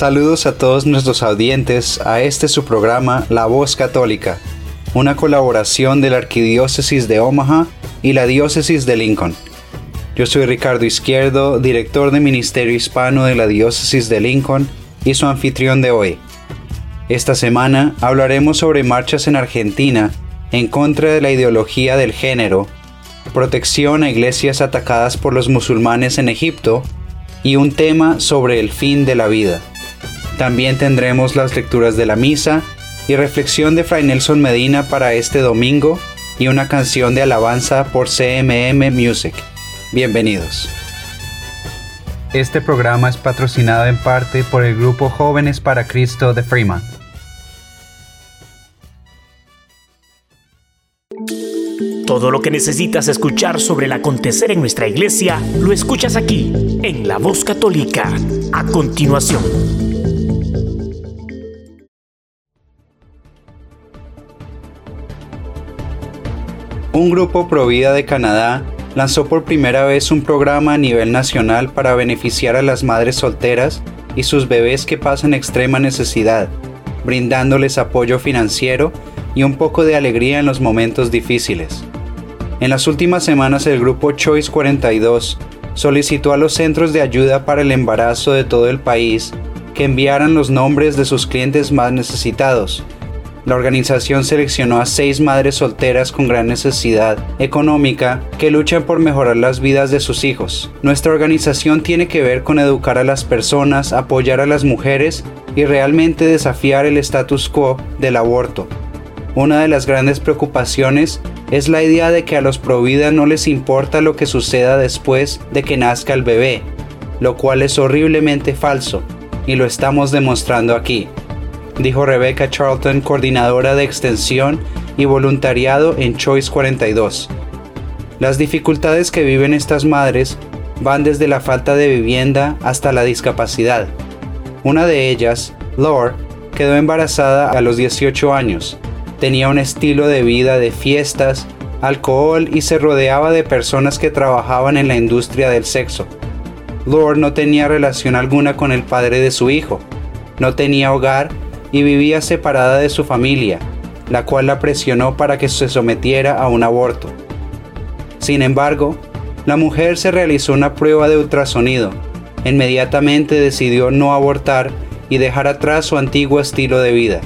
Saludos a todos nuestros audientes a este su programa La Voz Católica, una colaboración de la Arquidiócesis de Omaha y la Diócesis de Lincoln. Yo soy Ricardo Izquierdo, director de Ministerio Hispano de la Diócesis de Lincoln y su anfitrión de hoy. Esta semana hablaremos sobre marchas en Argentina en contra de la ideología del género, protección a iglesias atacadas por los musulmanes en Egipto y un tema sobre el fin de la vida. También tendremos las lecturas de la misa y reflexión de Fray Nelson Medina para este domingo y una canción de alabanza por CMM Music. Bienvenidos. Este programa es patrocinado en parte por el grupo Jóvenes para Cristo de Freeman. Todo lo que necesitas escuchar sobre el acontecer en nuestra iglesia lo escuchas aquí, en La Voz Católica, a continuación. Un grupo Provida de Canadá lanzó por primera vez un programa a nivel nacional para beneficiar a las madres solteras y sus bebés que pasan extrema necesidad, brindándoles apoyo financiero y un poco de alegría en los momentos difíciles. En las últimas semanas el grupo Choice 42 solicitó a los centros de ayuda para el embarazo de todo el país que enviaran los nombres de sus clientes más necesitados, la organización seleccionó a seis madres solteras con gran necesidad económica que luchan por mejorar las vidas de sus hijos. Nuestra organización tiene que ver con educar a las personas, apoyar a las mujeres y realmente desafiar el status quo del aborto. Una de las grandes preocupaciones es la idea de que a los provida no les importa lo que suceda después de que nazca el bebé, lo cual es horriblemente falso, y lo estamos demostrando aquí dijo Rebecca Charlton, coordinadora de extensión y voluntariado en Choice 42. Las dificultades que viven estas madres van desde la falta de vivienda hasta la discapacidad. Una de ellas, Lore, quedó embarazada a los 18 años. Tenía un estilo de vida de fiestas, alcohol y se rodeaba de personas que trabajaban en la industria del sexo. Lore no tenía relación alguna con el padre de su hijo, no tenía hogar y vivía separada de su familia, la cual la presionó para que se sometiera a un aborto. Sin embargo, la mujer se realizó una prueba de ultrasonido. Inmediatamente decidió no abortar y dejar atrás su antiguo estilo de vida.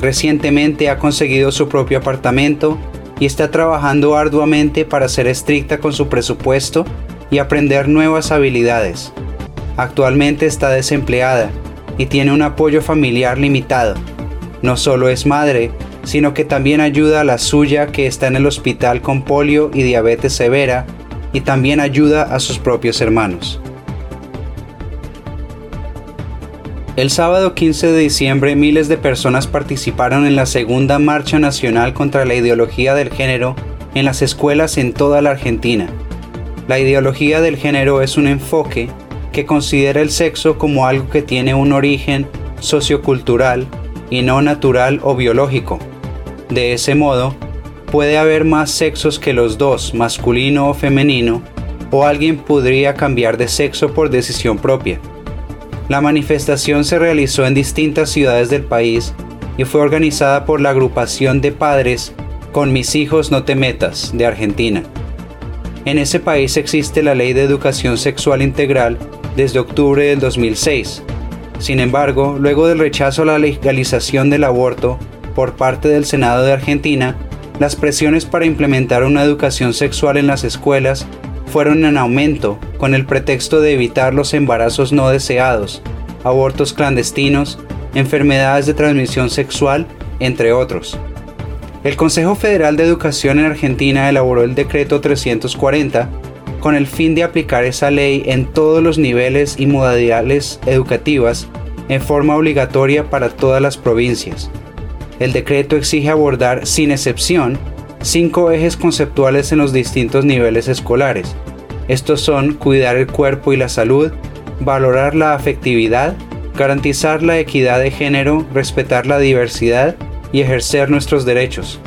Recientemente ha conseguido su propio apartamento y está trabajando arduamente para ser estricta con su presupuesto y aprender nuevas habilidades. Actualmente está desempleada y tiene un apoyo familiar limitado. No solo es madre, sino que también ayuda a la suya que está en el hospital con polio y diabetes severa y también ayuda a sus propios hermanos. El sábado 15 de diciembre miles de personas participaron en la segunda marcha nacional contra la ideología del género en las escuelas en toda la Argentina. La ideología del género es un enfoque que considera el sexo como algo que tiene un origen sociocultural y no natural o biológico. De ese modo, puede haber más sexos que los dos, masculino o femenino, o alguien podría cambiar de sexo por decisión propia. La manifestación se realizó en distintas ciudades del país y fue organizada por la agrupación de padres Con mis hijos no te metas de Argentina. En ese país existe la ley de educación sexual integral desde octubre del 2006. Sin embargo, luego del rechazo a la legalización del aborto por parte del Senado de Argentina, las presiones para implementar una educación sexual en las escuelas fueron en aumento con el pretexto de evitar los embarazos no deseados, abortos clandestinos, enfermedades de transmisión sexual, entre otros. El Consejo Federal de Educación en Argentina elaboró el decreto 340 con el fin de aplicar esa ley en todos los niveles y modalidades educativas en forma obligatoria para todas las provincias. El decreto exige abordar, sin excepción, cinco ejes conceptuales en los distintos niveles escolares. Estos son cuidar el cuerpo y la salud, valorar la afectividad, garantizar la equidad de género, respetar la diversidad y ejercer nuestros derechos.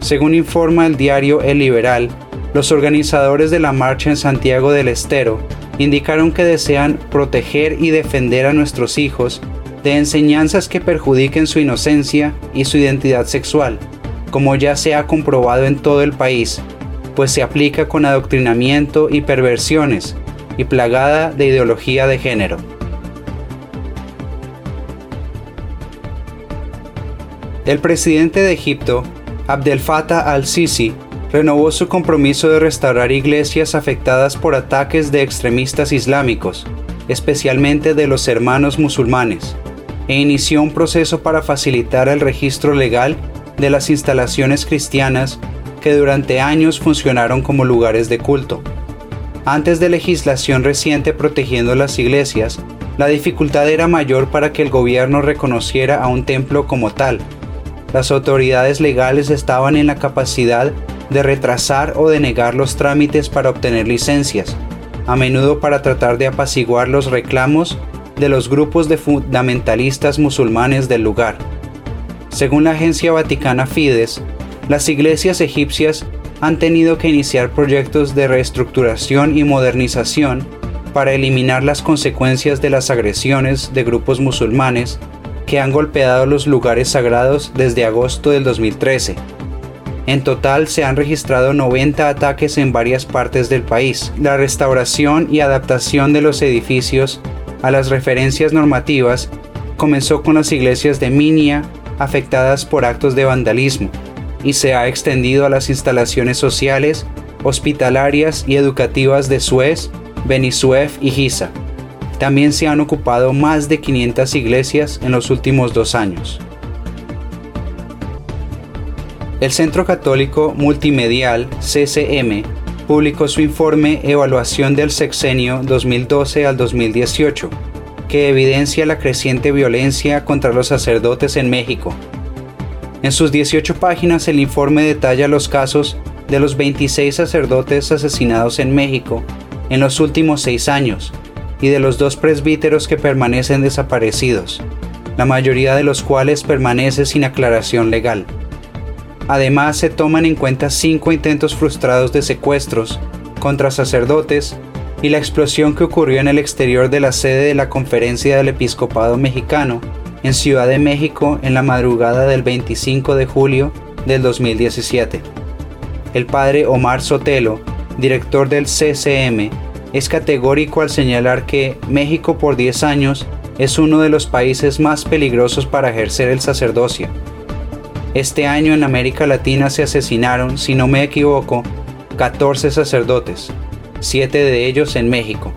Según informa el diario El Liberal, los organizadores de la marcha en Santiago del Estero indicaron que desean proteger y defender a nuestros hijos de enseñanzas que perjudiquen su inocencia y su identidad sexual, como ya se ha comprobado en todo el país, pues se aplica con adoctrinamiento y perversiones y plagada de ideología de género. El presidente de Egipto, Abdel Fattah al-Sisi, renovó su compromiso de restaurar iglesias afectadas por ataques de extremistas islámicos, especialmente de los hermanos musulmanes, e inició un proceso para facilitar el registro legal de las instalaciones cristianas que durante años funcionaron como lugares de culto. Antes de legislación reciente protegiendo las iglesias, la dificultad era mayor para que el gobierno reconociera a un templo como tal. Las autoridades legales estaban en la capacidad de retrasar o denegar los trámites para obtener licencias, a menudo para tratar de apaciguar los reclamos de los grupos de fundamentalistas musulmanes del lugar. Según la agencia vaticana Fides, las iglesias egipcias han tenido que iniciar proyectos de reestructuración y modernización para eliminar las consecuencias de las agresiones de grupos musulmanes que han golpeado los lugares sagrados desde agosto del 2013 en total se han registrado 90 ataques en varias partes del país. La restauración y adaptación de los edificios a las referencias normativas comenzó con las iglesias de Minia afectadas por actos de vandalismo y se ha extendido a las instalaciones sociales, hospitalarias y educativas de Suez, Benisuef y Giza. También se han ocupado más de 500 iglesias en los últimos dos años. El Centro Católico Multimedial, CCM, publicó su informe Evaluación del Sexenio 2012 al 2018, que evidencia la creciente violencia contra los sacerdotes en México. En sus 18 páginas el informe detalla los casos de los 26 sacerdotes asesinados en México en los últimos seis años y de los dos presbíteros que permanecen desaparecidos, la mayoría de los cuales permanece sin aclaración legal. Además, se toman en cuenta cinco intentos frustrados de secuestros contra sacerdotes y la explosión que ocurrió en el exterior de la sede de la Conferencia del Episcopado Mexicano en Ciudad de México en la madrugada del 25 de julio del 2017. El padre Omar Sotelo, director del CCM, es categórico al señalar que México por 10 años es uno de los países más peligrosos para ejercer el sacerdocio este año en América Latina se asesinaron, si no me equivoco, 14 sacerdotes, 7 de ellos en México.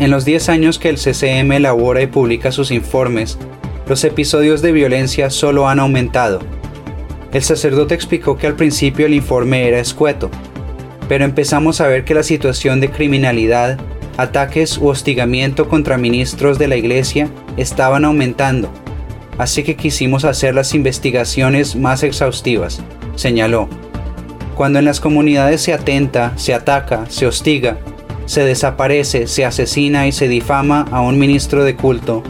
En los 10 años que el CCM elabora y publica sus informes, los episodios de violencia solo han aumentado. El sacerdote explicó que al principio el informe era escueto, pero empezamos a ver que la situación de criminalidad, ataques u hostigamiento contra ministros de la iglesia estaban aumentando así que quisimos hacer las investigaciones más exhaustivas, señaló. Cuando en las comunidades se atenta, se ataca, se hostiga, se desaparece, se asesina y se difama a un ministro de culto,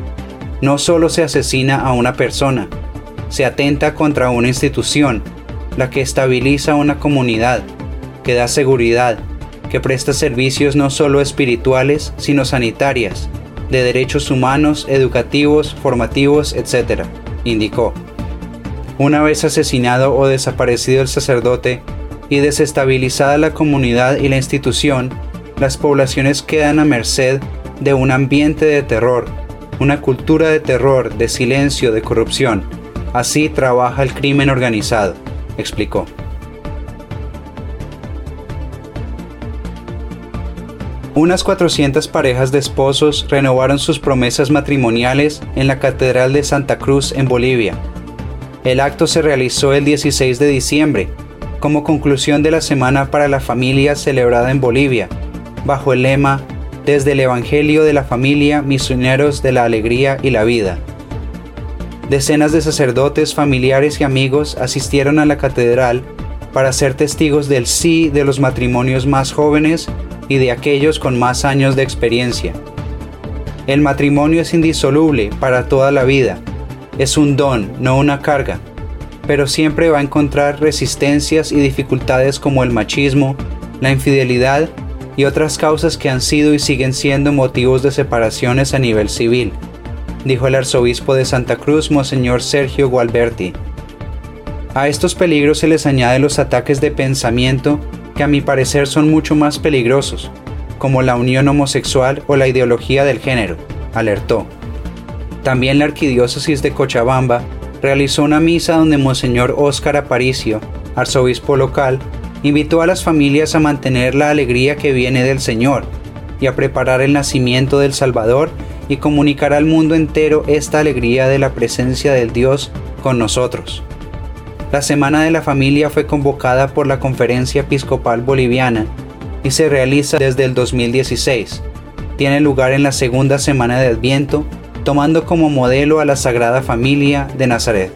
no solo se asesina a una persona, se atenta contra una institución, la que estabiliza una comunidad, que da seguridad, que presta servicios no solo espirituales, sino sanitarias, de derechos humanos, educativos, formativos, etc., indicó. Una vez asesinado o desaparecido el sacerdote y desestabilizada la comunidad y la institución, las poblaciones quedan a merced de un ambiente de terror, una cultura de terror, de silencio, de corrupción. Así trabaja el crimen organizado, explicó. Unas 400 parejas de esposos renovaron sus promesas matrimoniales en la Catedral de Santa Cruz en Bolivia. El acto se realizó el 16 de diciembre como conclusión de la Semana para la Familia celebrada en Bolivia, bajo el lema Desde el Evangelio de la Familia, misioneros de la alegría y la vida. Decenas de sacerdotes, familiares y amigos asistieron a la catedral para ser testigos del sí de los matrimonios más jóvenes y de aquellos con más años de experiencia. El matrimonio es indisoluble para toda la vida. Es un don, no una carga pero siempre va a encontrar resistencias y dificultades como el machismo, la infidelidad y otras causas que han sido y siguen siendo motivos de separaciones a nivel civil, dijo el arzobispo de Santa Cruz, Monseñor Sergio Gualberti. A estos peligros se les añaden los ataques de pensamiento que a mi parecer son mucho más peligrosos, como la unión homosexual o la ideología del género, alertó. También la arquidiócesis de Cochabamba realizó una misa donde Monseñor Óscar Aparicio, arzobispo local, invitó a las familias a mantener la alegría que viene del Señor y a preparar el nacimiento del Salvador y comunicar al mundo entero esta alegría de la presencia del Dios con nosotros. La Semana de la Familia fue convocada por la Conferencia Episcopal Boliviana y se realiza desde el 2016. Tiene lugar en la segunda semana de Adviento tomando como modelo a la Sagrada Familia de Nazaret.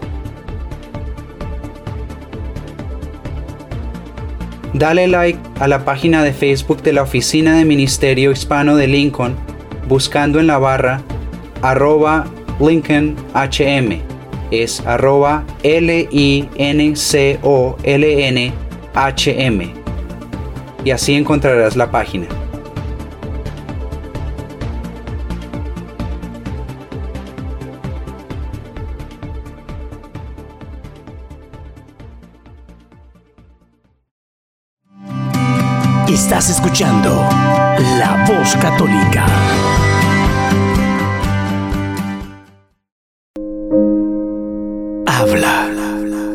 Dale like a la página de Facebook de la Oficina de Ministerio Hispano de Lincoln buscando en la barra arroba LincolnHM. Es arroba L-I-N-C-O-L-N-H-M. Y así encontrarás la página. Estás escuchando La Voz Católica.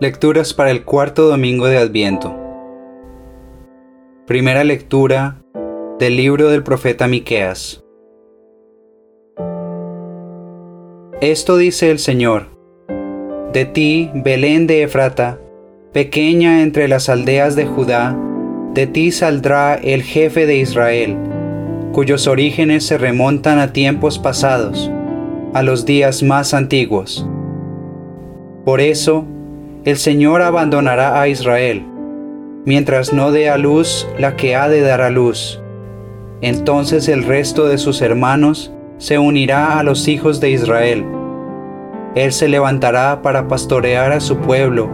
Lecturas para el cuarto domingo de Adviento. Primera lectura del libro del profeta Miqueas. Esto dice el Señor: De ti, Belén de Efrata, pequeña entre las aldeas de Judá, de ti saldrá el jefe de Israel, cuyos orígenes se remontan a tiempos pasados, a los días más antiguos. Por eso, el Señor abandonará a Israel, mientras no dé a luz la que ha de dar a luz. Entonces el resto de sus hermanos se unirá a los hijos de Israel. Él se levantará para pastorear a su pueblo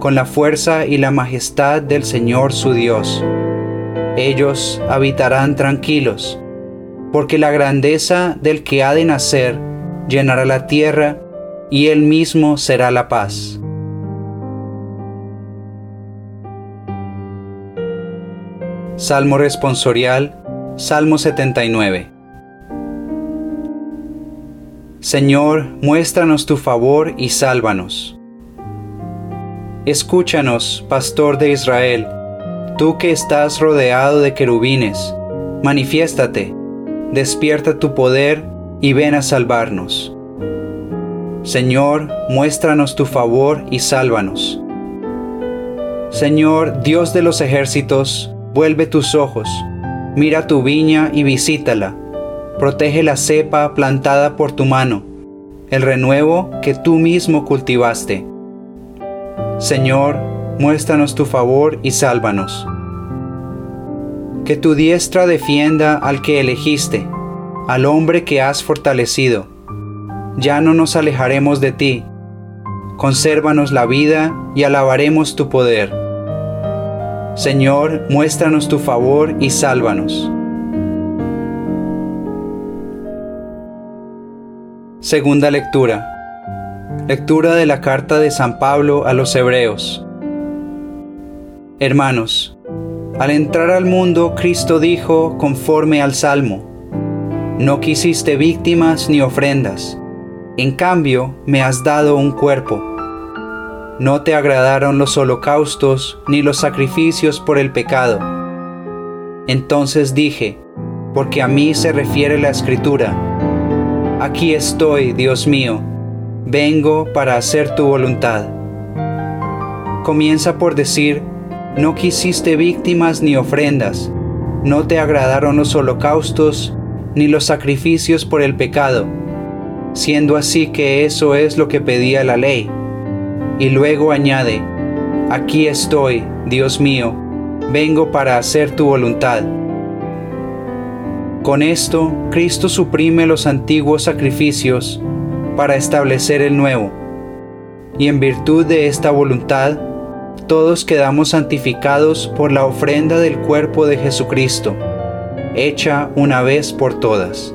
con la fuerza y la majestad del Señor su Dios. Ellos habitarán tranquilos, porque la grandeza del que ha de nacer llenará la tierra y él mismo será la paz. Salmo responsorial, Salmo 79. Señor, muéstranos tu favor y sálvanos. Escúchanos, pastor de Israel, tú que estás rodeado de querubines, manifiéstate, despierta tu poder y ven a salvarnos. Señor, muéstranos tu favor y sálvanos. Señor, Dios de los ejércitos, Vuelve tus ojos, mira tu viña y visítala. Protege la cepa plantada por tu mano, el renuevo que tú mismo cultivaste. Señor, muéstranos tu favor y sálvanos. Que tu diestra defienda al que elegiste, al hombre que has fortalecido. Ya no nos alejaremos de ti. Consérvanos la vida y alabaremos tu poder. Señor, muéstranos tu favor y sálvanos. Segunda lectura. Lectura de la carta de San Pablo a los Hebreos. Hermanos, al entrar al mundo Cristo dijo conforme al Salmo, No quisiste víctimas ni ofrendas, en cambio me has dado un cuerpo. No te agradaron los holocaustos ni los sacrificios por el pecado. Entonces dije, porque a mí se refiere la escritura, Aquí estoy, Dios mío, vengo para hacer tu voluntad. Comienza por decir, no quisiste víctimas ni ofrendas, no te agradaron los holocaustos ni los sacrificios por el pecado, siendo así que eso es lo que pedía la ley. Y luego añade, aquí estoy, Dios mío, vengo para hacer tu voluntad. Con esto, Cristo suprime los antiguos sacrificios para establecer el nuevo. Y en virtud de esta voluntad, todos quedamos santificados por la ofrenda del cuerpo de Jesucristo, hecha una vez por todas.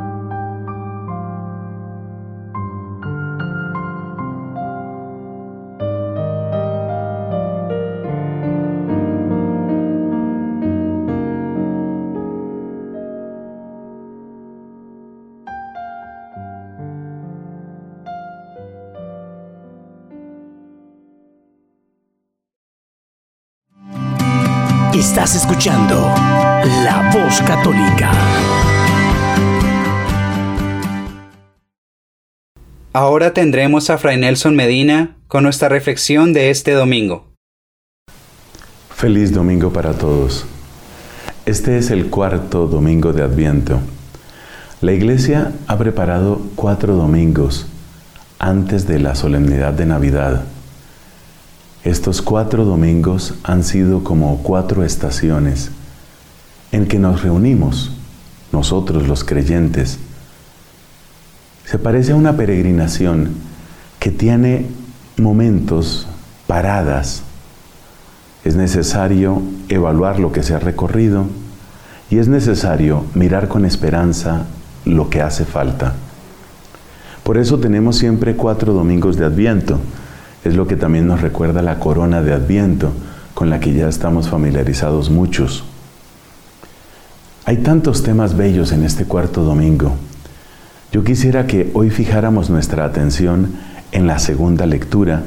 Estás escuchando La Voz Católica. Ahora tendremos a Fray Nelson Medina con nuestra reflexión de este domingo. Feliz domingo para todos. Este es el cuarto domingo de Adviento. La Iglesia ha preparado cuatro domingos antes de la solemnidad de Navidad estos cuatro domingos han sido como cuatro estaciones en que nos reunimos, nosotros los creyentes. Se parece a una peregrinación que tiene momentos, paradas. Es necesario evaluar lo que se ha recorrido y es necesario mirar con esperanza lo que hace falta. Por eso tenemos siempre cuatro domingos de Adviento es lo que también nos recuerda la corona de Adviento, con la que ya estamos familiarizados muchos. Hay tantos temas bellos en este cuarto domingo. Yo quisiera que hoy fijáramos nuestra atención en la segunda lectura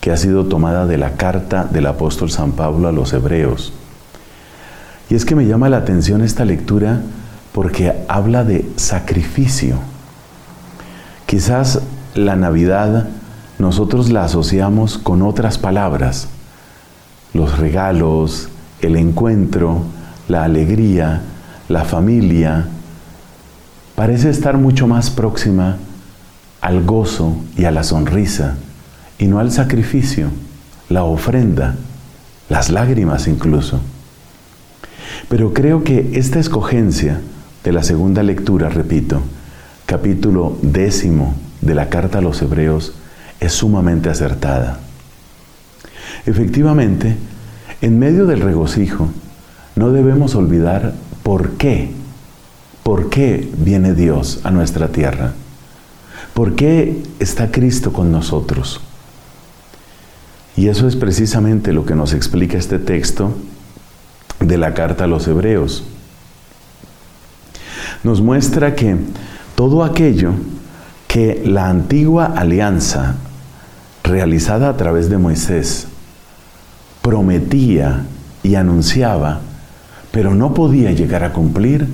que ha sido tomada de la carta del apóstol San Pablo a los hebreos. Y es que me llama la atención esta lectura porque habla de sacrificio. Quizás la Navidad nosotros la asociamos con otras palabras, los regalos, el encuentro, la alegría, la familia, parece estar mucho más próxima al gozo y a la sonrisa, y no al sacrificio, la ofrenda, las lágrimas incluso. Pero creo que esta escogencia de la segunda lectura, repito, capítulo décimo de la carta a los hebreos, es sumamente acertada. Efectivamente, en medio del regocijo, no debemos olvidar por qué, por qué viene Dios a nuestra tierra, por qué está Cristo con nosotros. Y eso es precisamente lo que nos explica este texto de la carta a los hebreos. Nos muestra que todo aquello que la antigua alianza realizada a través de Moisés prometía y anunciaba, pero no podía llegar a cumplir,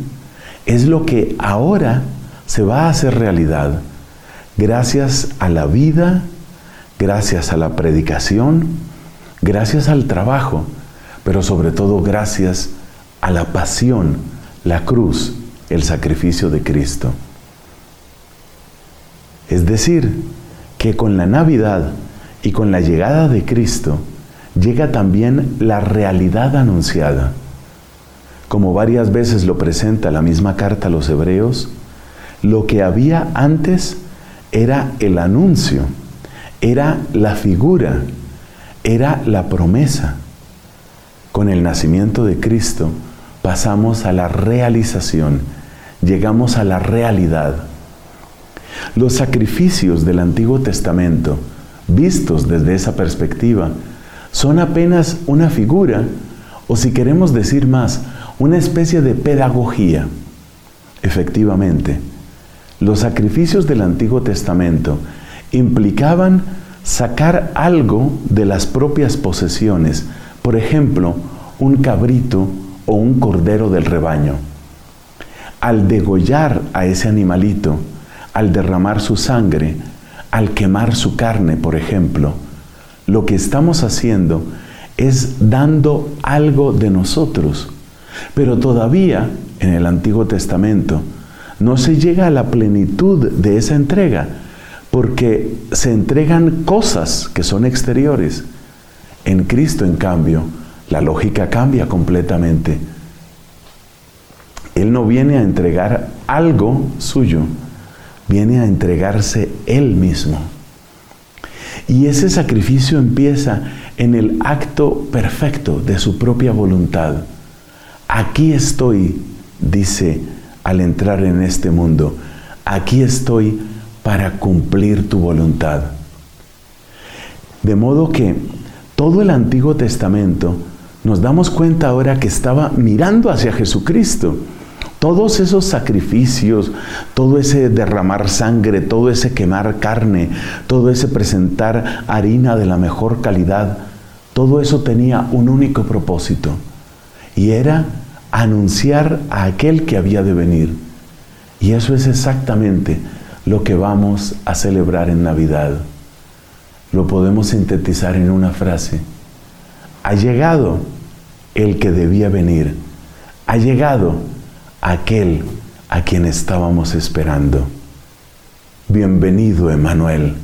es lo que ahora se va a hacer realidad gracias a la vida, gracias a la predicación, gracias al trabajo, pero sobre todo gracias a la pasión, la cruz, el sacrificio de Cristo. Es decir, que con la Navidad y con la llegada de Cristo llega también la realidad anunciada. Como varias veces lo presenta la misma carta a los hebreos, lo que había antes era el anuncio, era la figura, era la promesa. Con el nacimiento de Cristo pasamos a la realización, llegamos a la realidad. Los sacrificios del Antiguo Testamento, vistos desde esa perspectiva, son apenas una figura, o si queremos decir más, una especie de pedagogía. Efectivamente, los sacrificios del Antiguo Testamento implicaban sacar algo de las propias posesiones, por ejemplo, un cabrito o un cordero del rebaño. Al degollar a ese animalito, al derramar su sangre, al quemar su carne, por ejemplo, lo que estamos haciendo es dando algo de nosotros. Pero todavía en el Antiguo Testamento no se llega a la plenitud de esa entrega, porque se entregan cosas que son exteriores. En Cristo, en cambio, la lógica cambia completamente. Él no viene a entregar algo suyo, viene a entregarse Él mismo. Y ese sacrificio empieza en el acto perfecto de su propia voluntad. Aquí estoy, dice al entrar en este mundo, aquí estoy para cumplir tu voluntad. De modo que todo el Antiguo Testamento nos damos cuenta ahora que estaba mirando hacia Jesucristo todos esos sacrificios, todo ese derramar sangre, todo ese quemar carne, todo ese presentar harina de la mejor calidad, todo eso tenía un único propósito y era anunciar a aquel que había de venir. Y eso es exactamente lo que vamos a celebrar en Navidad. Lo podemos sintetizar en una frase. Ha llegado el que debía venir. Ha llegado aquel a quien estábamos esperando. Bienvenido, Emanuel.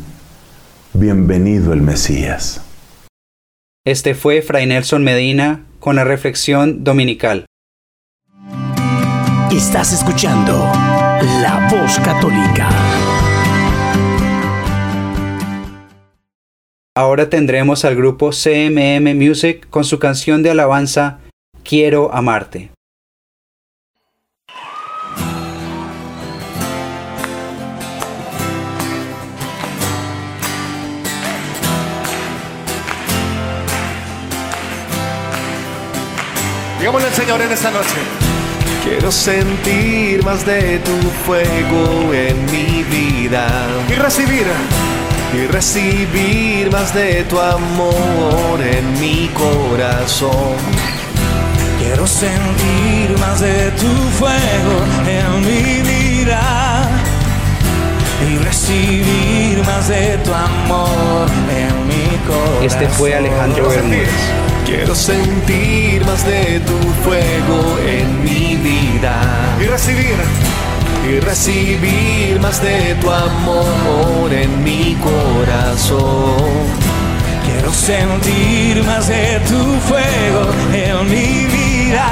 Bienvenido el Mesías. Este fue Fray Nelson Medina con la reflexión dominical. Estás escuchando La Voz Católica. Ahora tendremos al grupo CMM Music con su canción de alabanza Quiero amarte. Digámosle al Señor en esta noche. Quiero sentir más de tu fuego en mi vida. Y recibir. Y recibir más de tu amor en mi corazón. Quiero sentir más de tu fuego en mi vida. Y recibir más de tu amor en mi corazón. Este fue Alejandro Bermúdez. Quiero sentir más de tu fuego en mi vida. Y recibir. Y recibir más de tu amor en mi corazón. Quiero sentir más de tu fuego en mi vida.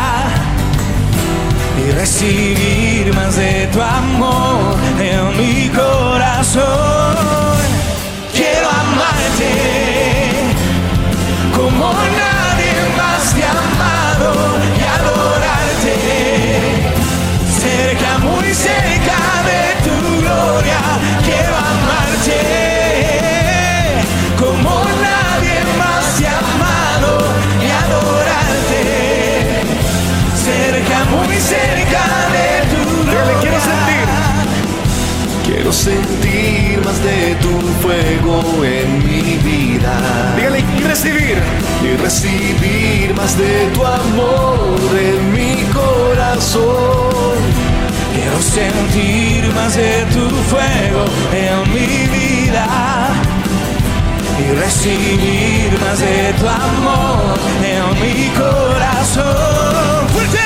Y recibir más de tu amor Quiero sentir. Sentir de tu fuego en mi vida. Dígale, y recibir, y recibir más de tu amor en mi corazón. Quiero sentir más de tu fuego en mi vida y recibir más de tu amor en mi corazón. Fuerte,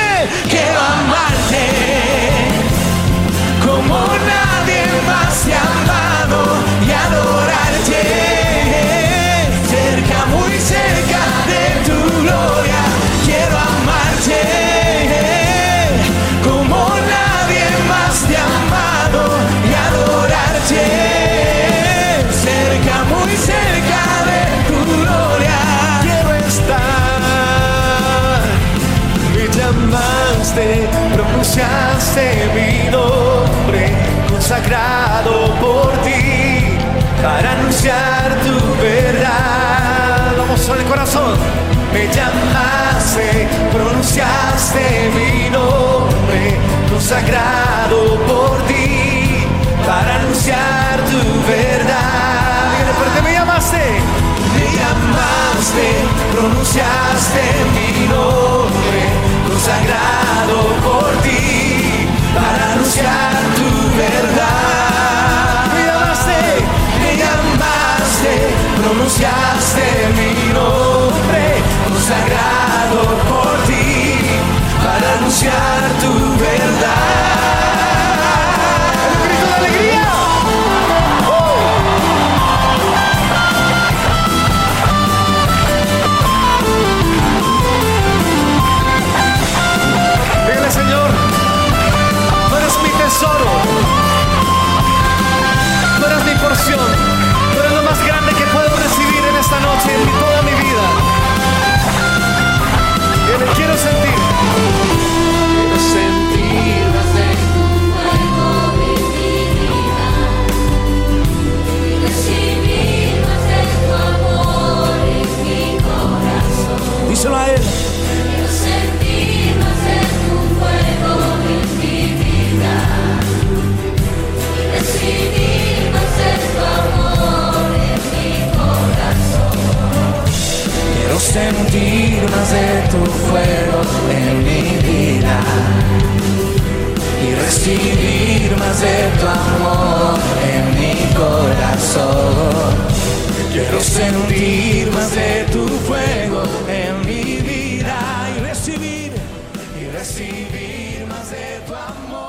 quiero amarte como nadie más te ha amado y adorarte cerca, muy cerca de tu gloria. Quiero amarte como nadie más te ha amado y adorarte cerca, muy cerca de tu gloria. Quiero estar, me llamaste, pronunciaste mi nombre, consagrado por ti, para anunciar tu verdad. Vamos al corazón, me llamaste, pronunciaste mi nombre, consagrado por ti, para anunciar tu verdad. Fuerte, me llamaste. Me llamaste, pronunciaste mi nombre, consagrado por ti, para anunciar sentir más de tu fuego en mi vida y recibir más de tu amor en mi corazón. Quiero sentir más de tu fuego en mi vida y recibir y recibir más de tu amor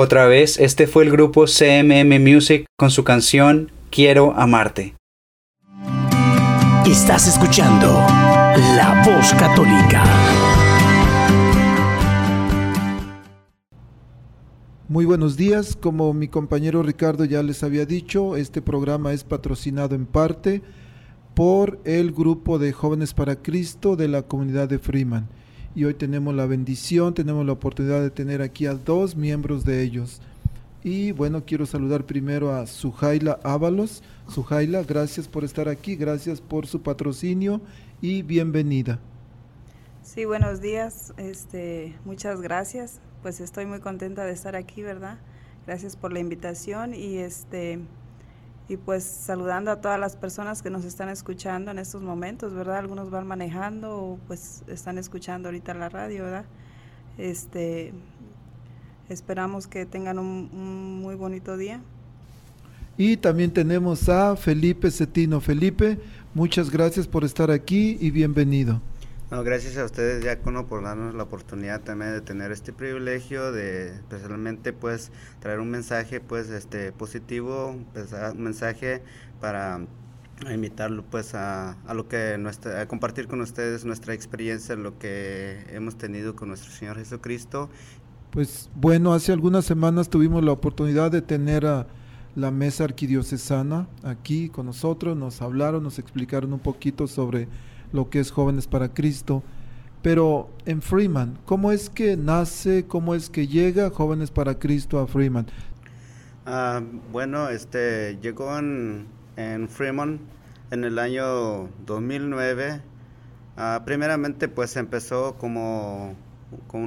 Otra vez, este fue el grupo CMM Music con su canción Quiero Amarte. Estás escuchando La Voz Católica. Muy buenos días, como mi compañero Ricardo ya les había dicho, este programa es patrocinado en parte por el grupo de Jóvenes para Cristo de la comunidad de Freeman. Y hoy tenemos la bendición, tenemos la oportunidad de tener aquí a dos miembros de ellos. Y bueno, quiero saludar primero a Sujaila Ábalos. Sujaila, gracias por estar aquí, gracias por su patrocinio y bienvenida. Sí, buenos días. Este, muchas gracias. Pues estoy muy contenta de estar aquí, ¿verdad? Gracias por la invitación y este y pues saludando a todas las personas que nos están escuchando en estos momentos, ¿verdad? Algunos van manejando o pues están escuchando ahorita la radio, ¿verdad? Este esperamos que tengan un, un muy bonito día. Y también tenemos a Felipe Cetino. Felipe, muchas gracias por estar aquí y bienvenido. No, gracias a ustedes, Diácono, por darnos la oportunidad también de tener este privilegio de especialmente pues traer un mensaje pues este positivo, pues, un mensaje para invitarlo pues a, a lo que nuestra, a compartir con ustedes nuestra experiencia, lo que hemos tenido con nuestro Señor Jesucristo. Pues bueno, hace algunas semanas tuvimos la oportunidad de tener a la mesa arquidiocesana aquí con nosotros, nos hablaron, nos explicaron un poquito sobre lo que es Jóvenes para Cristo. Pero en Freeman, ¿cómo es que nace, cómo es que llega Jóvenes para Cristo a Freeman? Ah, bueno, este llegó en, en Fremont en el año 2009. Ah, primeramente, pues empezó como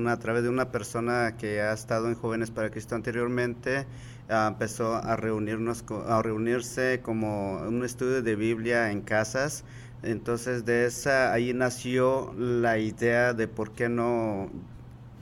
a través de una persona que ha estado en Jóvenes para Cristo anteriormente, ah, empezó a reunirnos, a reunirse como un estudio de Biblia en casas. Entonces de esa ahí nació la idea de por qué no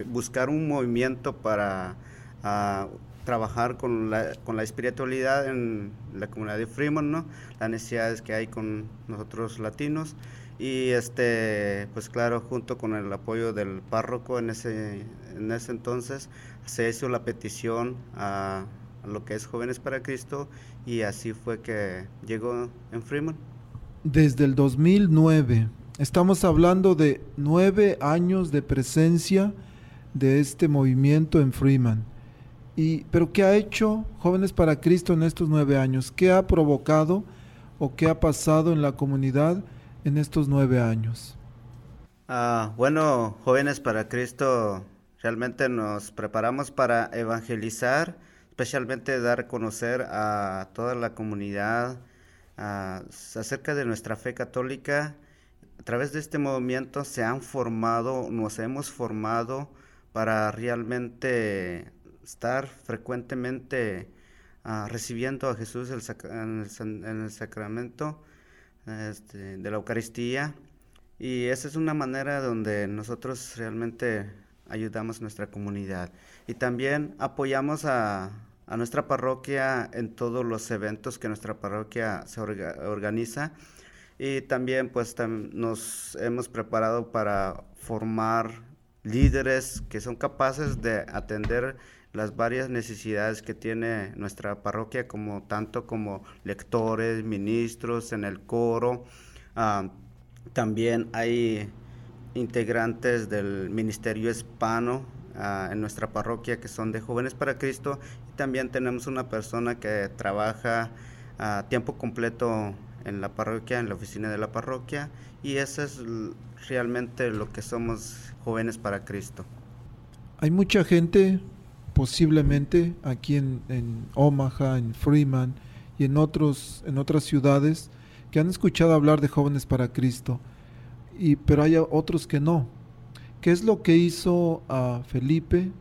buscar un movimiento para ah, trabajar con la, con la espiritualidad en la comunidad de Fremont, ¿no? Las necesidades que hay con nosotros latinos. Y este, pues claro, junto con el apoyo del párroco en ese, en ese entonces, se hizo la petición a, lo que es Jóvenes para Cristo y así fue que llegó en Fremont. Desde el 2009. Estamos hablando de nueve años de presencia de este movimiento en Freeman. Y, pero ¿qué ha hecho Jóvenes para Cristo en estos nueve años? ¿Qué ha provocado o qué ha pasado en la comunidad en estos nueve años? Ah, bueno, jóvenes para Cristo, realmente nos preparamos para evangelizar, especialmente dar a conocer a toda la comunidad acerca de nuestra fe católica. A través de este movimiento se han formado, nos hemos formado para realmente estar frecuentemente ah, recibiendo a Jesús en el sacramento este, de la Eucaristía. Y esa es una manera donde nosotros realmente ayudamos a nuestra comunidad. Y también apoyamos a, a nuestra parroquia en todos los eventos que nuestra parroquia se orga- organiza. Y también pues nos hemos preparado para formar líderes que son capaces de atender las varias necesidades que tiene nuestra parroquia, como tanto como lectores, ministros en el coro. ah, también hay integrantes del Ministerio Hispano ah, en nuestra parroquia que son de Jóvenes para Cristo. Y también tenemos una persona que trabaja a tiempo completo en la parroquia, en la oficina de la parroquia. Y eso es realmente lo que somos Jóvenes para Cristo. Hay mucha gente, posiblemente aquí en, en Omaha, en Freeman y en, otros, en otras ciudades, que han escuchado hablar de jóvenes para Cristo, y, pero hay otros que no. ¿Qué es lo que hizo a Felipe?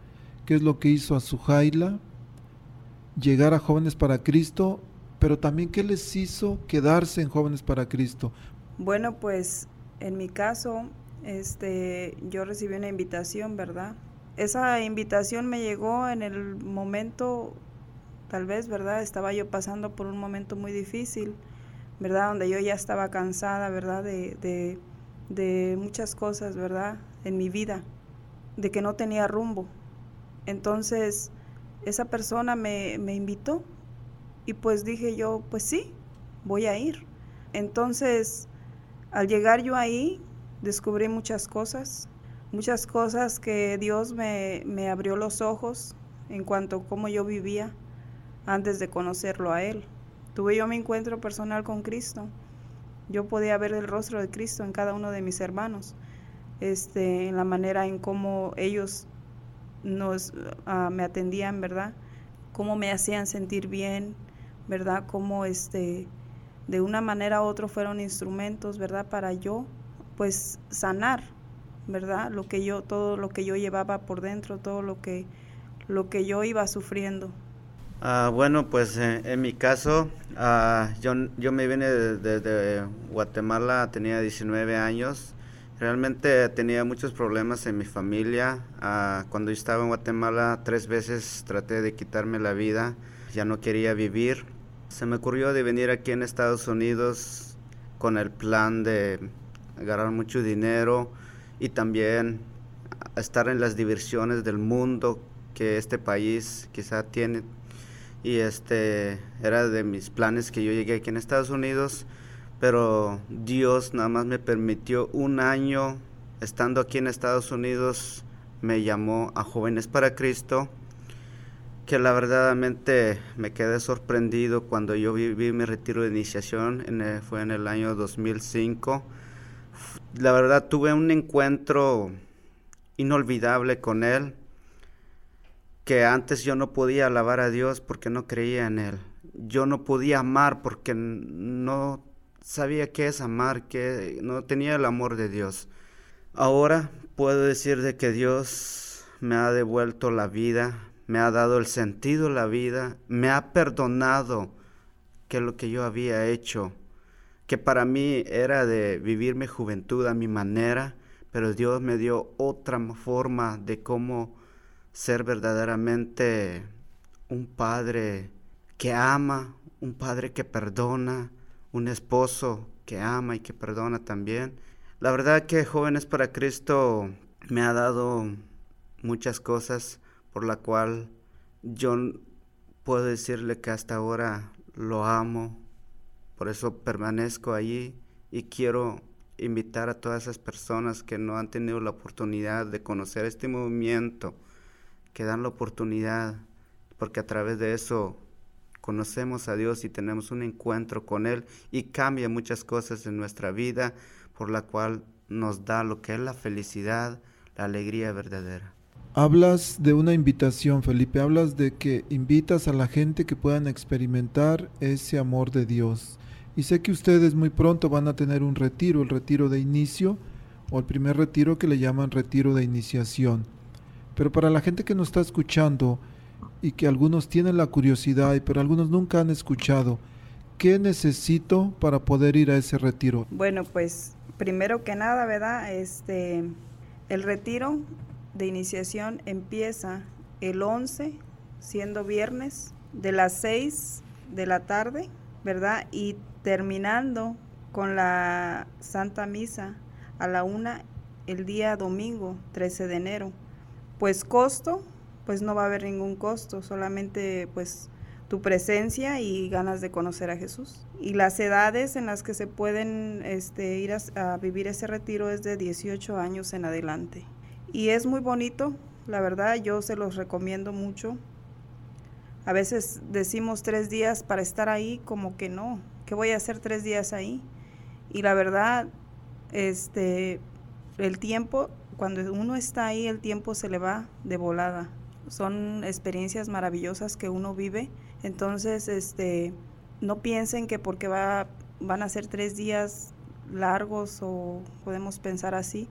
¿Qué es lo que hizo a Sujaila? Llegar a jóvenes para Cristo, pero también qué les hizo quedarse en jóvenes para Cristo. Bueno, pues en mi caso, este, yo recibí una invitación, ¿verdad? Esa invitación me llegó en el momento, tal vez, ¿verdad? Estaba yo pasando por un momento muy difícil, ¿verdad? Donde yo ya estaba cansada, ¿verdad? De, de, de muchas cosas, ¿verdad? En mi vida, de que no tenía rumbo. Entonces, esa persona me, me invitó y pues dije yo, pues sí, voy a ir. Entonces, al llegar yo ahí, descubrí muchas cosas, muchas cosas que Dios me, me abrió los ojos en cuanto a cómo yo vivía antes de conocerlo a Él. Tuve yo mi encuentro personal con Cristo. Yo podía ver el rostro de Cristo en cada uno de mis hermanos, este, en la manera en cómo ellos nos, ah, me atendían, ¿verdad? Cómo me hacían sentir bien, ¿verdad? Cómo este, de una manera u otra fueron instrumentos, ¿verdad? Para yo, pues, sanar, ¿verdad? Lo que yo, todo lo que yo llevaba por dentro, todo lo que, lo que yo iba sufriendo. Ah, bueno, pues eh, en mi caso, ah, yo, yo me vine desde de, Guatemala, tenía 19 años. Realmente tenía muchos problemas en mi familia. Ah, cuando estaba en Guatemala, tres veces traté de quitarme la vida. Ya no quería vivir. Se me ocurrió de venir aquí en Estados Unidos con el plan de ganar mucho dinero y también estar en las diversiones del mundo que este país quizá tiene y este era de mis planes que yo llegué aquí en Estados Unidos, pero Dios nada más me permitió un año estando aquí en Estados Unidos, me llamó a Jóvenes para Cristo, que la verdaderamente me quedé sorprendido cuando yo viví mi retiro de iniciación, fue en el año 2005. La verdad tuve un encuentro inolvidable con él que antes yo no podía alabar a Dios porque no creía en Él. Yo no podía amar porque no sabía qué es amar, que no tenía el amor de Dios. ahora puedo decir de que Dios me ha devuelto la vida, me ha dado el sentido de la vida, me ha perdonado que lo que yo había hecho, que para mí era de vivir mi juventud a mi manera, pero Dios me dio otra forma de cómo ser verdaderamente un padre que ama, un padre que perdona, un esposo que ama y que perdona también. La verdad que Jóvenes para Cristo me ha dado muchas cosas por la cual yo puedo decirle que hasta ahora lo amo, por eso permanezco allí y quiero invitar a todas esas personas que no han tenido la oportunidad de conocer este movimiento, que dan la oportunidad, porque a través de eso conocemos a Dios y tenemos un encuentro con Él y cambia muchas cosas en nuestra vida, por la cual nos da lo que es la felicidad, la alegría verdadera. Hablas de una invitación, Felipe, hablas de que invitas a la gente que puedan experimentar ese amor de Dios. Y sé que ustedes muy pronto van a tener un retiro, el retiro de inicio o el primer retiro que le llaman retiro de iniciación. Pero para la gente que nos está escuchando y que algunos tienen la curiosidad, pero algunos nunca han escuchado, ¿qué necesito para poder ir a ese retiro? Bueno, pues primero que nada, ¿verdad? Este, el retiro de iniciación empieza el 11, siendo viernes, de las 6 de la tarde, ¿verdad? Y terminando con la Santa Misa a la una el día domingo 13 de enero. Pues costo, pues no va a haber ningún costo, solamente pues tu presencia y ganas de conocer a Jesús. Y las edades en las que se pueden este, ir a, vivir ese retiro es de 18 años en adelante. Y es muy bonito, la verdad, yo se los recomiendo mucho. A veces decimos tres días para estar ahí, como que no, que voy a hacer tres días ahí. Y la verdad, este, el tiempo, cuando uno está ahí, el tiempo se le va de volada. Son experiencias maravillosas que uno vive. Entonces, este, no piensen que porque va, van a ser tres días largos o podemos pensar así,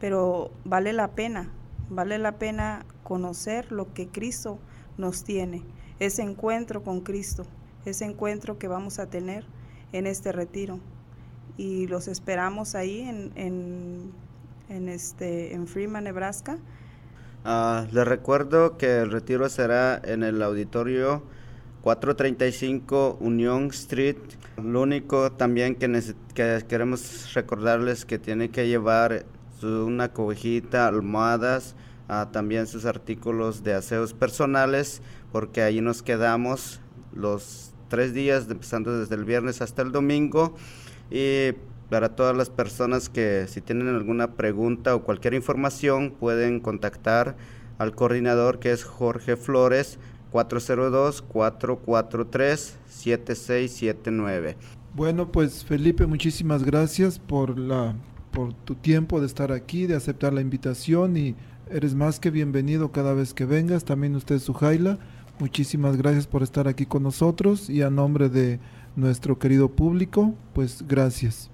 pero vale la pena, vale la pena conocer lo que Cristo nos tiene, ese encuentro con Cristo, ese encuentro que vamos a tener en este retiro. Y los esperamos ahí en, en, este, en Freeman, Nebraska. Ah, les recuerdo que el retiro será en el auditorio 435 Union Street. Lo único también que, queremos recordarles que tiene que llevar una cobijita, almohadas, ah, también sus artículos de aseos personales, porque ahí nos quedamos los tres días, empezando desde el viernes hasta el domingo. Para todas las personas que si tienen alguna pregunta o cualquier información pueden contactar al coordinador que es Jorge Flores 402-443-7679. Bueno, pues Felipe, muchísimas gracias por la por tu tiempo de estar aquí, de aceptar la invitación y eres más que bienvenido cada vez que vengas. También usted, Sujaila, muchísimas gracias por estar aquí con nosotros y a nombre de nuestro querido público, pues gracias.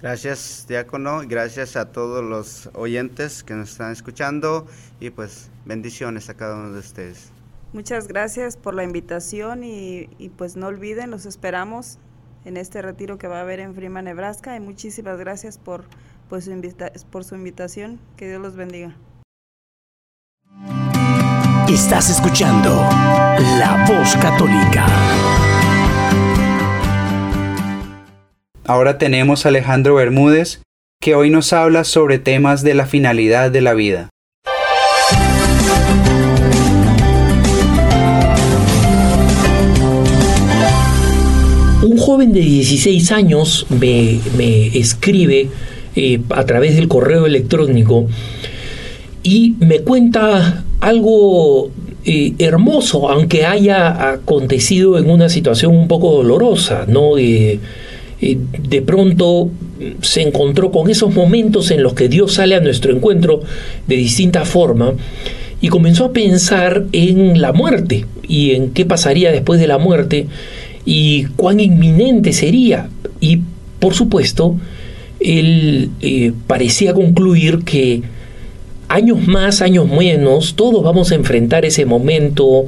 Gracias, diácono, y gracias a todos los oyentes que nos están escuchando y pues bendiciones a cada uno de ustedes. Muchas gracias por la invitación y, y pues no olviden, los esperamos en este retiro que va a haber en Freeman, Nebraska y muchísimas gracias por, por, su, invita- por su invitación. Que Dios los bendiga. Estás escuchando La Voz Católica. Ahora tenemos a Alejandro Bermúdez, que hoy nos habla sobre temas de la finalidad de la vida. Un joven de 16 años me, escribe eh, a través del correo electrónico y me cuenta algo eh, hermoso, aunque haya acontecido en una situación un poco dolorosa, ¿no? Eh, de pronto se encontró con esos momentos en los que Dios sale a nuestro encuentro de distinta forma y comenzó a pensar en la muerte y en qué pasaría después de la muerte y cuán inminente sería. Y por supuesto, él eh, parecía concluir que años más, años menos, todos vamos a enfrentar ese momento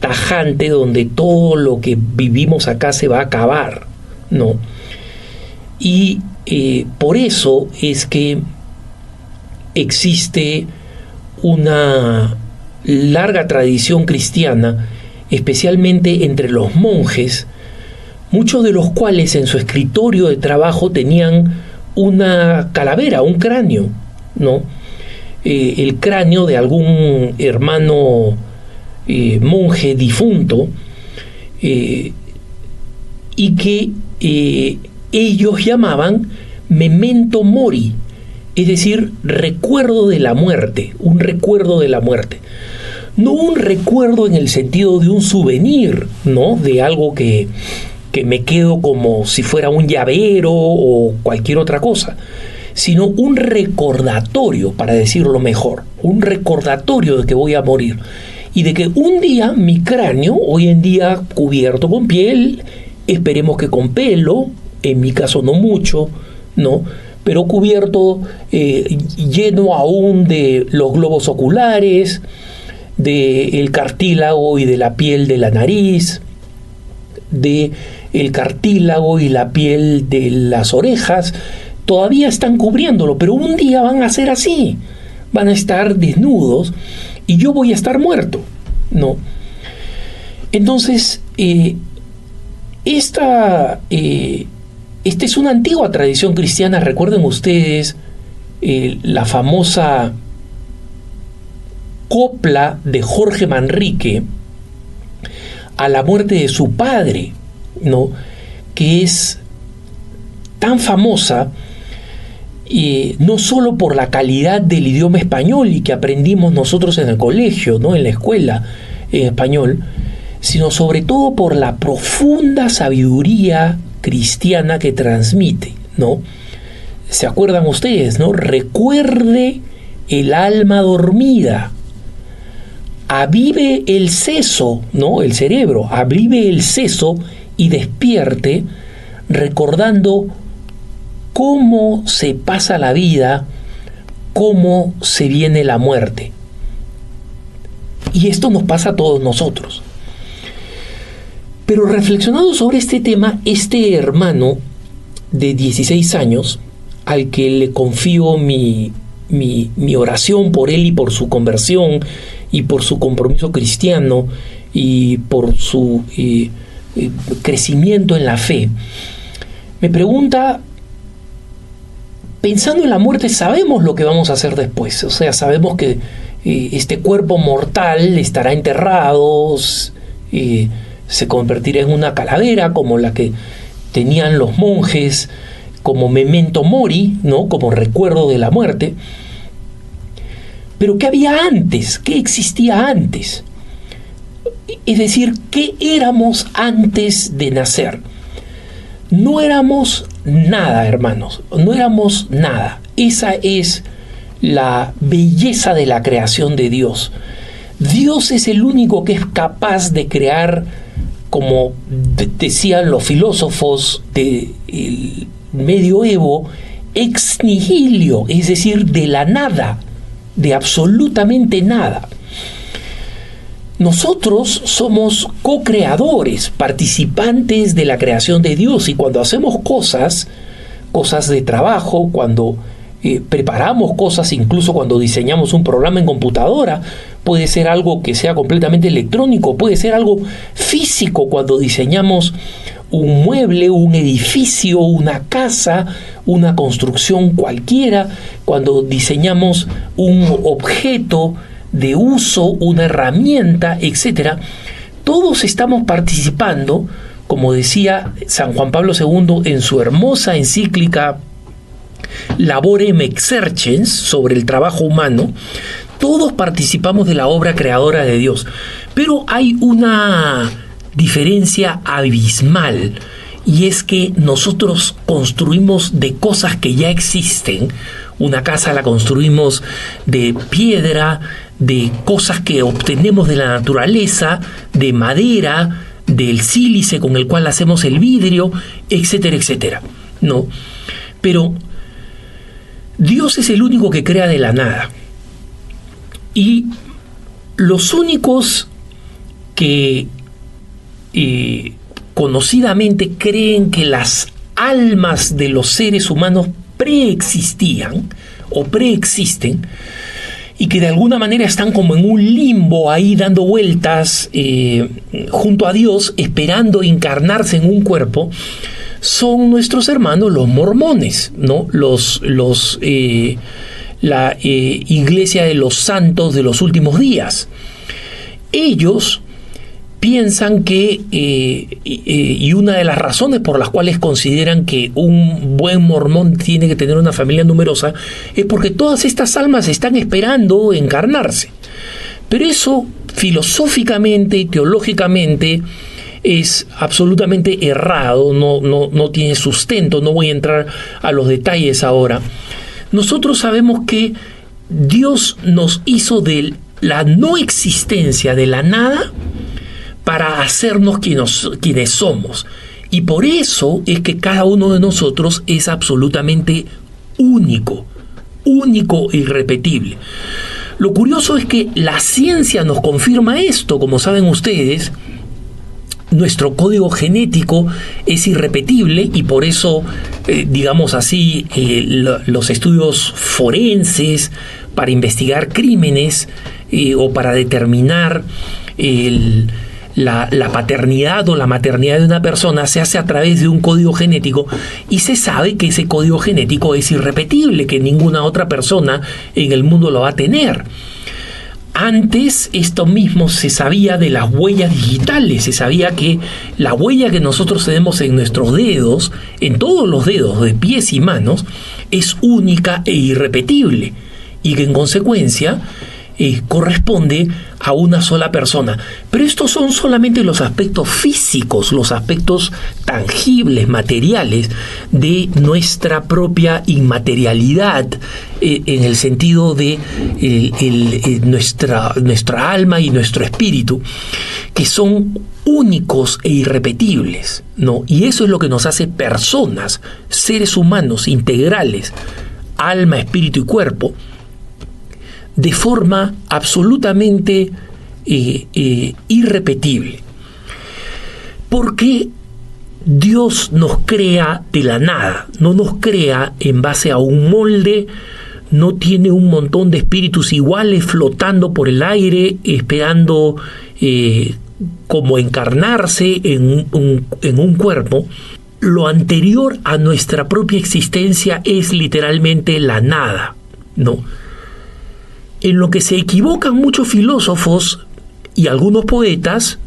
tajante donde todo lo que vivimos acá se va a acabar, ¿no? Y eh, por eso es que existe una larga tradición cristiana, especialmente entre los monjes, muchos de los cuales en su escritorio de trabajo tenían una calavera, un cráneo, ¿no? Eh, el cráneo de algún hermano eh, monje difunto, y que ellos llamaban memento mori, es decir, recuerdo de la muerte, un recuerdo de la muerte. No un recuerdo en el sentido de un souvenir, ¿no? De algo que, que me quedo como si fuera un llavero o cualquier otra cosa, sino un recordatorio, para decirlo mejor, un recordatorio de que voy a morir y de que un día mi cráneo, hoy en día cubierto con piel, esperemos que con pelo, en mi caso no mucho, ¿no? Pero cubierto, eh, lleno aún de los globos oculares, del cartílago y de la piel de la nariz, de el cartílago y la piel de las orejas, todavía están cubriéndolo, pero un día van a ser así, van a estar desnudos y yo voy a estar muerto, ¿no? Entonces, eh, esta, eh, esta es una antigua tradición cristiana, recuerden ustedes eh, la famosa copla de Jorge Manrique a la muerte de su padre, ¿no? que es tan famosa eh, no solo por la calidad del idioma español y que aprendimos nosotros en el colegio, ¿no? en la escuela en español, sino sobre todo por la profunda sabiduría cristiana que transmite, ¿no? ¿Se acuerdan ustedes, no? Recuerde el alma dormida. Avive el seso, ¿no? El cerebro, avive el seso y despierte recordando cómo se pasa la vida, cómo se viene la muerte. Y esto nos pasa a todos nosotros. Pero reflexionando sobre este tema, este hermano de 16 años, al que le confío mi, mi, oración por él y por su conversión y por su compromiso cristiano y por su eh, eh, crecimiento en la fe, me pregunta, pensando en la muerte, sabemos lo que vamos a hacer después, o sea, sabemos que eh, este cuerpo mortal estará enterrado, se convertirá en una calavera como la que tenían los monjes como memento mori, ¿no? como recuerdo de la muerte. Pero ¿qué había antes? ¿Qué existía antes? Es decir, ¿qué éramos antes de nacer? No éramos nada, hermanos, no éramos nada. Esa es la belleza de la creación de Dios. Dios es el único que es capaz de crear como decían los filósofos del medioevo, ex nihilio, es decir, de la nada, de absolutamente nada. Nosotros somos co-creadores, participantes de la creación de Dios y cuando hacemos cosas, cosas de trabajo, cuando eh, preparamos cosas, incluso cuando diseñamos un programa en computadora, puede ser algo que sea completamente electrónico, puede ser algo físico cuando diseñamos un mueble, un edificio, una casa, una construcción cualquiera, cuando diseñamos un objeto de uso, una herramienta, etc. Todos estamos participando, como decía San Juan Pablo II en su hermosa encíclica Laborem Exercens sobre el trabajo humano, todos participamos de la obra creadora de Dios, pero hay una diferencia abismal y es que nosotros construimos de cosas que ya existen. Una casa la construimos de piedra, de cosas que obtenemos de la naturaleza, de madera, del sílice con el cual hacemos el vidrio, etcétera, etcétera. No, pero Dios es el único que crea de la nada. Y los únicos que eh, conocidamente creen que las almas de los seres humanos preexistían o preexisten y que de alguna manera están como en un limbo ahí dando vueltas eh, junto a Dios, esperando encarnarse en un cuerpo, son nuestros hermanos los mormones, ¿no? Los, los, eh, la eh, iglesia de los santos de los últimos días. Ellos piensan que, eh, y una de las razones por las cuales consideran que un buen mormón tiene que tener una familia numerosa, es porque todas estas almas están esperando encarnarse. Pero eso filosóficamente y teológicamente es absolutamente errado, no, no, no tiene sustento, no voy a entrar a los detalles ahora. Nosotros sabemos que Dios nos hizo de la no existencia, de la nada, para hacernos quienes, quienes somos. Y por eso es que cada uno de nosotros es absolutamente único, único e irrepetible. Lo curioso es que la ciencia nos confirma esto, como saben ustedes, nuestro código genético es irrepetible y por eso, eh, digamos así, eh, lo- los estudios forenses para investigar crímenes eh, o para determinar la paternidad o la maternidad de una persona se hace a través de un código genético y se sabe que ese código genético es irrepetible, que ninguna otra persona en el mundo lo va a tener. Antes esto mismo se sabía de las huellas digitales, se sabía que la huella que nosotros tenemos en nuestros dedos, en todos los dedos de pies y manos, es única e irrepetible y que en consecuencia corresponde a una sola persona. Pero estos son solamente los aspectos físicos, los aspectos tangibles, materiales de nuestra propia inmaterialidad, eh, en el sentido de eh, nuestra, nuestra alma y nuestro espíritu, que son únicos e irrepetibles, ¿no? Y eso es lo que nos hace personas, seres humanos integrales, alma, espíritu y cuerpo, de forma absolutamente eh, eh, irrepetible. Porque Dios nos crea de la nada, no nos crea en base a un molde, no tiene un montón de espíritus iguales flotando por el aire, esperando eh, como encarnarse en un- en un cuerpo. Lo anterior a nuestra propia existencia es literalmente la nada, ¿no? En lo que se equivocan muchos filósofos y algunos poetas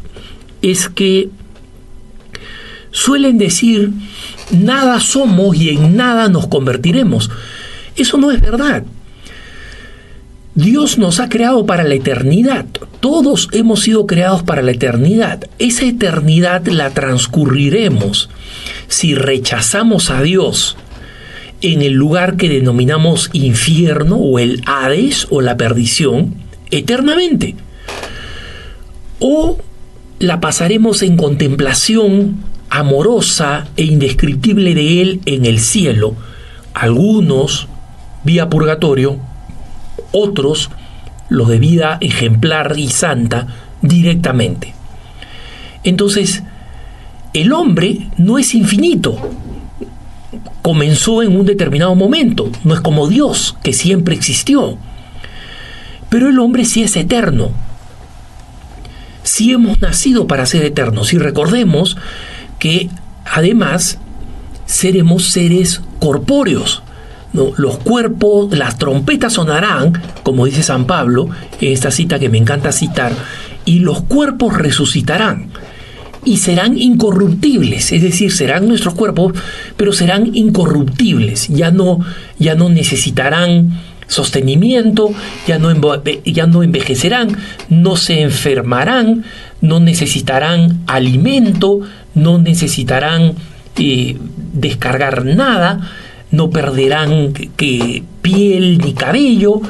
es que suelen decir nada somos y en nada nos convertiremos. Eso no es verdad. Dios nos ha creado para la eternidad. Todos hemos sido creados para la eternidad. Esa eternidad la transcurriremos si rechazamos a Dios en el lugar que denominamos infierno o el Hades o la perdición eternamente. O la pasaremos en contemplación amorosa e indescriptible de Él en el cielo, algunos vía purgatorio, otros los de vida ejemplar y santa directamente. Entonces, el hombre no es infinito, comenzó en un determinado momento, no es como Dios, que siempre existió. Pero el hombre sí es eterno. Sí hemos nacido para ser eternos y recordemos que además seremos seres corpóreos. Los cuerpos, las trompetas sonarán, como dice San Pablo, en esta cita que me encanta citar, y los cuerpos resucitarán y serán incorruptibles, es decir, serán nuestros cuerpos, pero serán incorruptibles, ya no, ya no necesitarán sostenimiento, ya no, ya no envejecerán, no se enfermarán, no necesitarán alimento, no necesitarán eh, descargar nada, no perderán que piel ni cabello,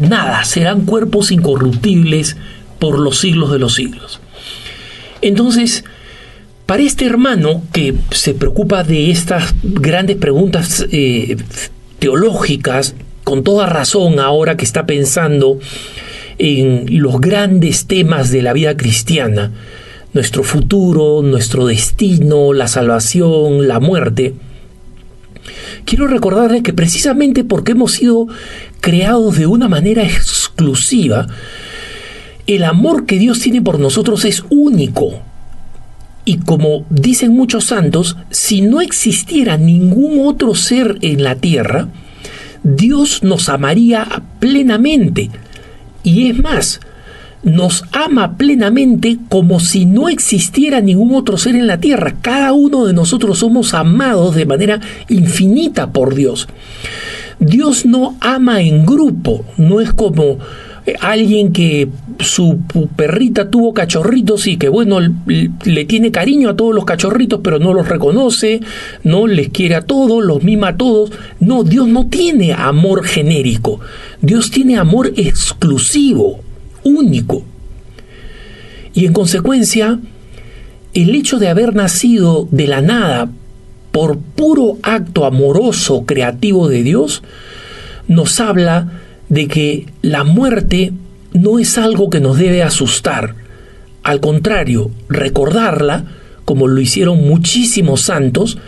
nada, serán cuerpos incorruptibles por los siglos de los siglos. Entonces, para este hermano que se preocupa de estas grandes preguntas eh, teológicas con toda razón ahora que está pensando en los grandes temas de la vida cristiana, nuestro futuro, nuestro destino, la salvación, la muerte, quiero recordarle que precisamente porque hemos sido creados de una manera exclusiva, el amor que Dios tiene por nosotros es único. Y como dicen muchos santos, si no existiera ningún otro ser en la tierra, Dios nos amaría plenamente. Y es más, nos ama plenamente como si no existiera ningún otro ser en la tierra. Cada uno de nosotros somos amados de manera infinita por Dios. Dios no ama en grupo, no es como alguien que su perrita tuvo cachorritos y que bueno le tiene cariño a todos los cachorritos pero no los reconoce, no les quiere a todos, los mima a todos. No, Dios no tiene amor genérico. Dios tiene amor exclusivo, único. Y en consecuencia, el hecho de haber nacido de la nada por puro acto amoroso creativo de Dios, nos habla de que la muerte no es algo que nos debe asustar. Al contrario, recordarla, como lo hicieron muchísimos santos,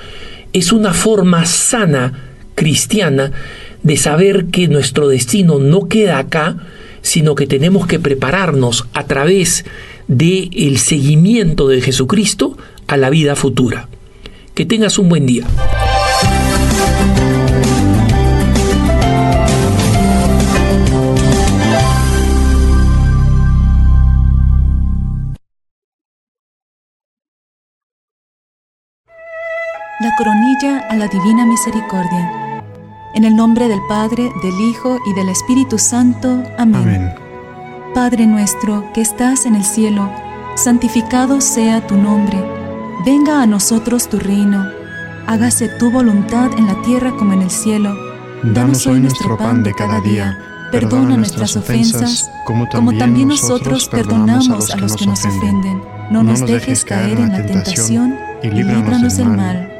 es una forma sana cristiana de saber que nuestro destino no queda acá, sino que tenemos que prepararnos a través del el seguimiento de Jesucristo a la vida futura. Que tengas un buen día. La coronilla a la divina misericordia. En el nombre del Padre, del Hijo y del Espíritu Santo. Amén. Amén. Padre nuestro que estás en el cielo, santificado sea tu nombre. Venga a nosotros tu reino. Hágase tu voluntad en la tierra como en el cielo. Danos hoy nuestro pan de cada día. Perdona nuestras ofensas, como también nosotros perdonamos a los que nos ofenden. No nos dejes caer en la tentación y líbranos del mal.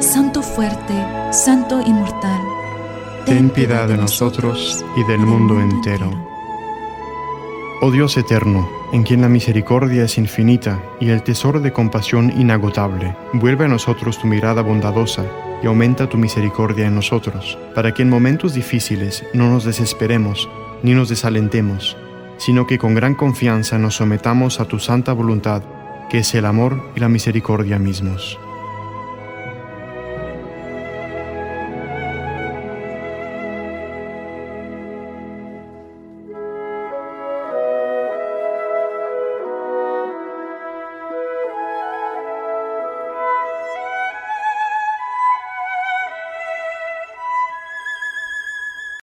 Santo fuerte, Santo inmortal. Ten piedad de nosotros y del mundo entero. Oh Dios eterno, en quien la misericordia es infinita y el tesoro de compasión inagotable, vuelve a nosotros tu mirada bondadosa y aumenta tu misericordia en nosotros, para que en momentos difíciles no nos desesperemos ni nos desalentemos, sino que con gran confianza nos sometamos a tu santa voluntad, que es el amor y la misericordia mismos.